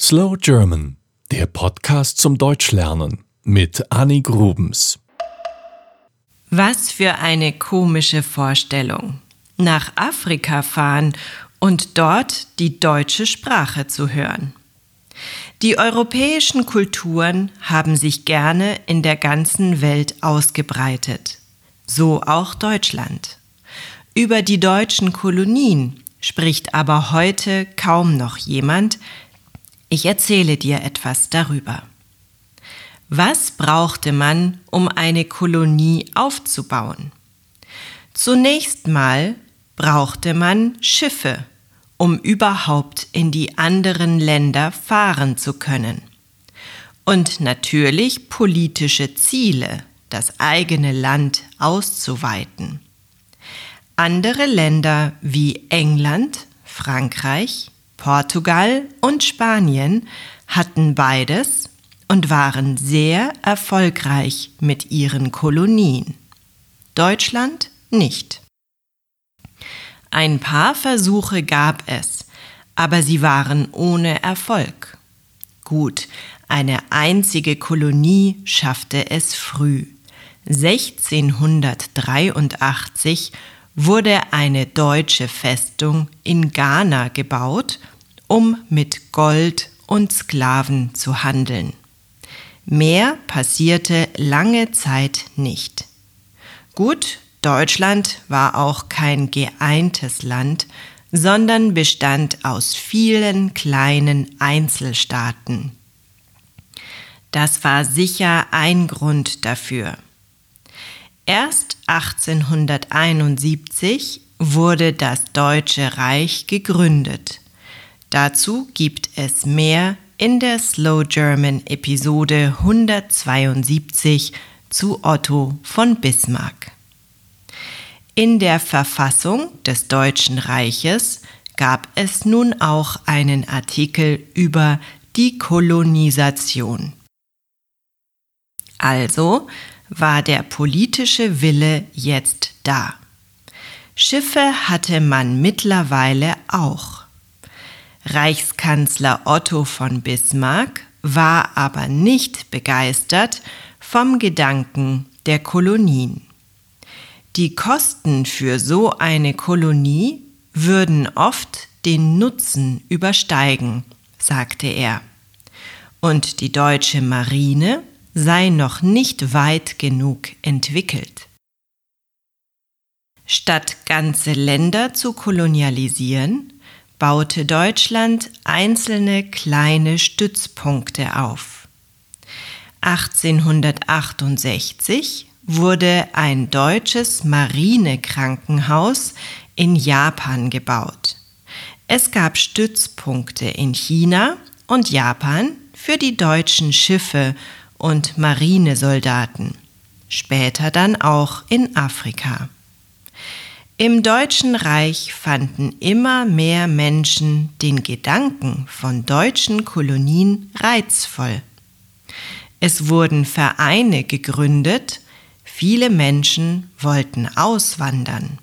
Slow German, der Podcast zum Deutschlernen mit Annie Grubens. Was für eine komische Vorstellung. Nach Afrika fahren und dort die deutsche Sprache zu hören. Die europäischen Kulturen haben sich gerne in der ganzen Welt ausgebreitet, so auch Deutschland. Über die deutschen Kolonien spricht aber heute kaum noch jemand, ich erzähle dir etwas darüber. Was brauchte man, um eine Kolonie aufzubauen? Zunächst mal brauchte man Schiffe, um überhaupt in die anderen Länder fahren zu können. Und natürlich politische Ziele, das eigene Land auszuweiten. Andere Länder wie England, Frankreich, Portugal und Spanien hatten beides und waren sehr erfolgreich mit ihren Kolonien. Deutschland nicht. Ein paar Versuche gab es, aber sie waren ohne Erfolg. Gut, eine einzige Kolonie schaffte es früh. 1683 wurde eine deutsche Festung in Ghana gebaut um mit Gold und Sklaven zu handeln. Mehr passierte lange Zeit nicht. Gut, Deutschland war auch kein geeintes Land, sondern bestand aus vielen kleinen Einzelstaaten. Das war sicher ein Grund dafür. Erst 1871 wurde das Deutsche Reich gegründet. Dazu gibt es mehr in der Slow German Episode 172 zu Otto von Bismarck. In der Verfassung des Deutschen Reiches gab es nun auch einen Artikel über die Kolonisation. Also war der politische Wille jetzt da. Schiffe hatte man mittlerweile auch. Reichskanzler Otto von Bismarck war aber nicht begeistert vom Gedanken der Kolonien. Die Kosten für so eine Kolonie würden oft den Nutzen übersteigen, sagte er. Und die deutsche Marine sei noch nicht weit genug entwickelt. Statt ganze Länder zu kolonialisieren, baute Deutschland einzelne kleine Stützpunkte auf. 1868 wurde ein deutsches Marinekrankenhaus in Japan gebaut. Es gab Stützpunkte in China und Japan für die deutschen Schiffe und Marinesoldaten, später dann auch in Afrika. Im Deutschen Reich fanden immer mehr Menschen den Gedanken von deutschen Kolonien reizvoll. Es wurden Vereine gegründet, viele Menschen wollten auswandern.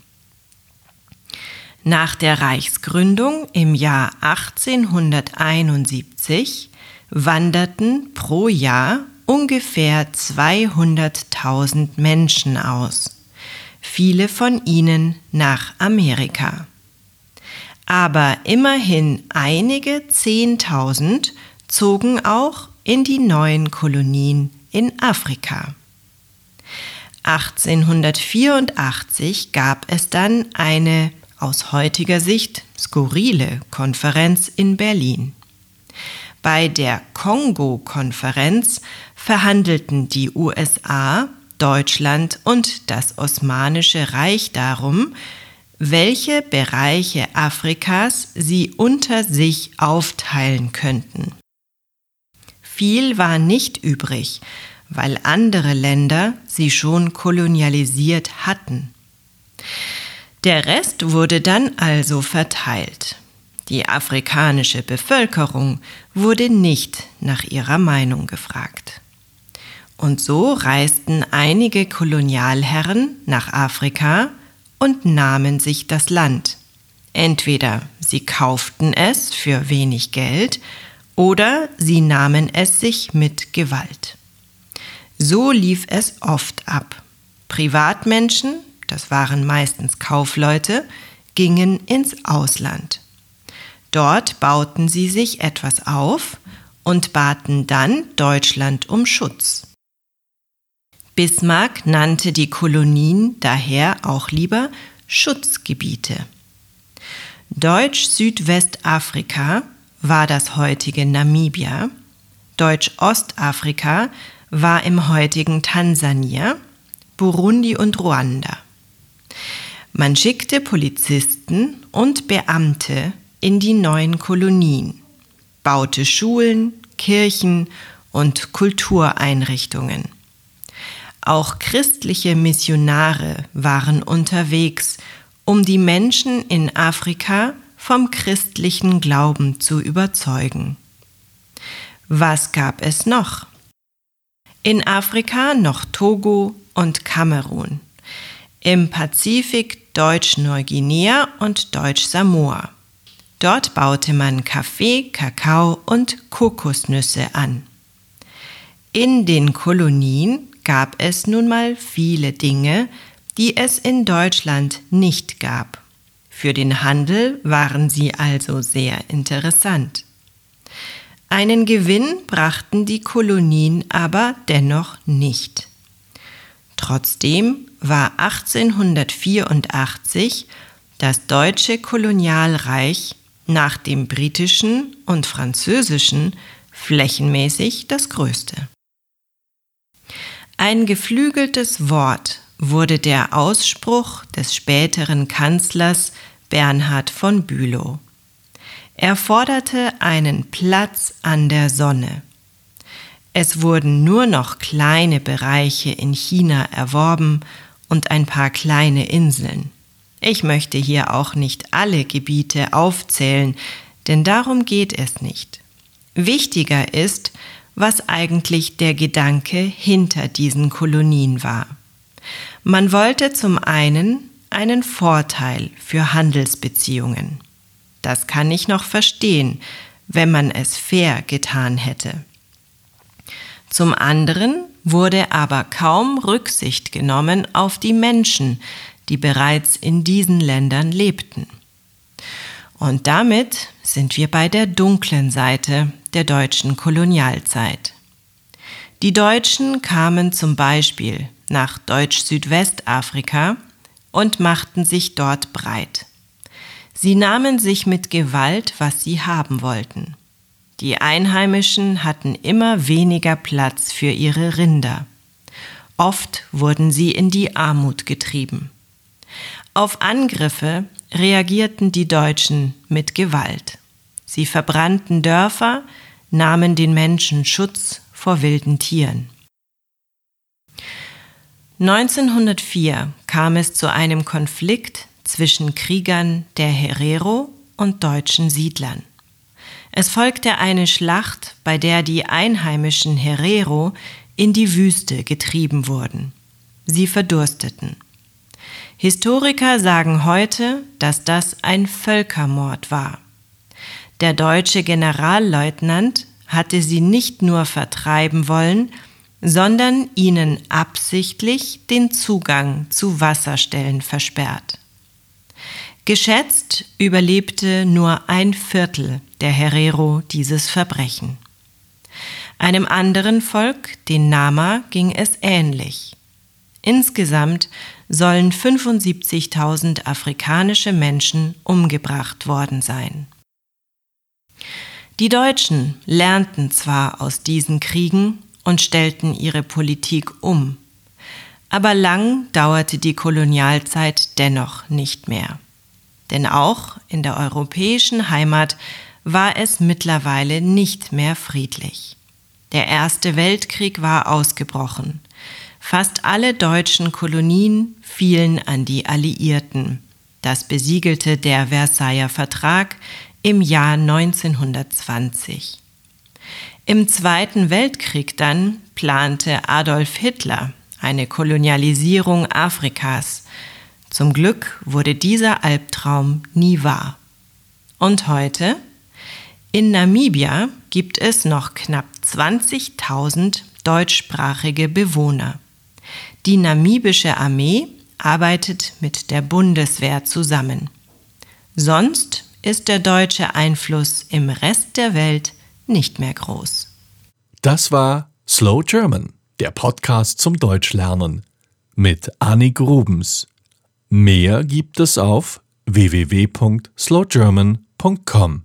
Nach der Reichsgründung im Jahr 1871 wanderten pro Jahr ungefähr 200.000 Menschen aus viele von ihnen nach Amerika. Aber immerhin einige Zehntausend zogen auch in die neuen Kolonien in Afrika. 1884 gab es dann eine aus heutiger Sicht skurrile Konferenz in Berlin. Bei der Kongo-Konferenz verhandelten die USA Deutschland und das Osmanische Reich darum, welche Bereiche Afrikas sie unter sich aufteilen könnten. Viel war nicht übrig, weil andere Länder sie schon kolonialisiert hatten. Der Rest wurde dann also verteilt. Die afrikanische Bevölkerung wurde nicht nach ihrer Meinung gefragt. Und so reisten einige Kolonialherren nach Afrika und nahmen sich das Land. Entweder sie kauften es für wenig Geld oder sie nahmen es sich mit Gewalt. So lief es oft ab. Privatmenschen, das waren meistens Kaufleute, gingen ins Ausland. Dort bauten sie sich etwas auf und baten dann Deutschland um Schutz. Bismarck nannte die Kolonien daher auch lieber Schutzgebiete. Deutsch-Südwestafrika war das heutige Namibia, Deutsch-Ostafrika war im heutigen Tansania, Burundi und Ruanda. Man schickte Polizisten und Beamte in die neuen Kolonien, baute Schulen, Kirchen und Kultureinrichtungen. Auch christliche Missionare waren unterwegs, um die Menschen in Afrika vom christlichen Glauben zu überzeugen. Was gab es noch? In Afrika noch Togo und Kamerun. Im Pazifik Deutsch-Neuguinea und Deutsch-Samoa. Dort baute man Kaffee, Kakao und Kokosnüsse an. In den Kolonien gab es nun mal viele Dinge, die es in Deutschland nicht gab. Für den Handel waren sie also sehr interessant. Einen Gewinn brachten die Kolonien aber dennoch nicht. Trotzdem war 1884 das deutsche Kolonialreich nach dem britischen und französischen flächenmäßig das größte. Ein geflügeltes Wort wurde der Ausspruch des späteren Kanzlers Bernhard von Bülow. Er forderte einen Platz an der Sonne. Es wurden nur noch kleine Bereiche in China erworben und ein paar kleine Inseln. Ich möchte hier auch nicht alle Gebiete aufzählen, denn darum geht es nicht. Wichtiger ist, was eigentlich der Gedanke hinter diesen Kolonien war. Man wollte zum einen einen Vorteil für Handelsbeziehungen. Das kann ich noch verstehen, wenn man es fair getan hätte. Zum anderen wurde aber kaum Rücksicht genommen auf die Menschen, die bereits in diesen Ländern lebten. Und damit sind wir bei der dunklen Seite der deutschen Kolonialzeit. Die Deutschen kamen zum Beispiel nach Deutsch-Südwestafrika und machten sich dort breit. Sie nahmen sich mit Gewalt, was sie haben wollten. Die Einheimischen hatten immer weniger Platz für ihre Rinder. Oft wurden sie in die Armut getrieben. Auf Angriffe reagierten die Deutschen mit Gewalt. Sie verbrannten Dörfer, nahmen den Menschen Schutz vor wilden Tieren. 1904 kam es zu einem Konflikt zwischen Kriegern der Herero und deutschen Siedlern. Es folgte eine Schlacht, bei der die einheimischen Herero in die Wüste getrieben wurden. Sie verdursteten. Historiker sagen heute, dass das ein Völkermord war. Der deutsche Generalleutnant hatte sie nicht nur vertreiben wollen, sondern ihnen absichtlich den Zugang zu Wasserstellen versperrt. Geschätzt überlebte nur ein Viertel der Herero dieses Verbrechen. Einem anderen Volk, den Nama, ging es ähnlich. Insgesamt sollen 75.000 afrikanische Menschen umgebracht worden sein. Die Deutschen lernten zwar aus diesen Kriegen und stellten ihre Politik um, aber lang dauerte die Kolonialzeit dennoch nicht mehr. Denn auch in der europäischen Heimat war es mittlerweile nicht mehr friedlich. Der Erste Weltkrieg war ausgebrochen. Fast alle deutschen Kolonien fielen an die Alliierten. Das besiegelte der Versailler Vertrag im Jahr 1920. Im Zweiten Weltkrieg dann plante Adolf Hitler eine Kolonialisierung Afrikas. Zum Glück wurde dieser Albtraum nie wahr. Und heute? In Namibia gibt es noch knapp 20.000 deutschsprachige Bewohner. Die namibische Armee arbeitet mit der Bundeswehr zusammen. Sonst ist der deutsche Einfluss im Rest der Welt nicht mehr groß. Das war Slow German, der Podcast zum Deutschlernen mit Annik Grubens. Mehr gibt es auf www.slowgerman.com.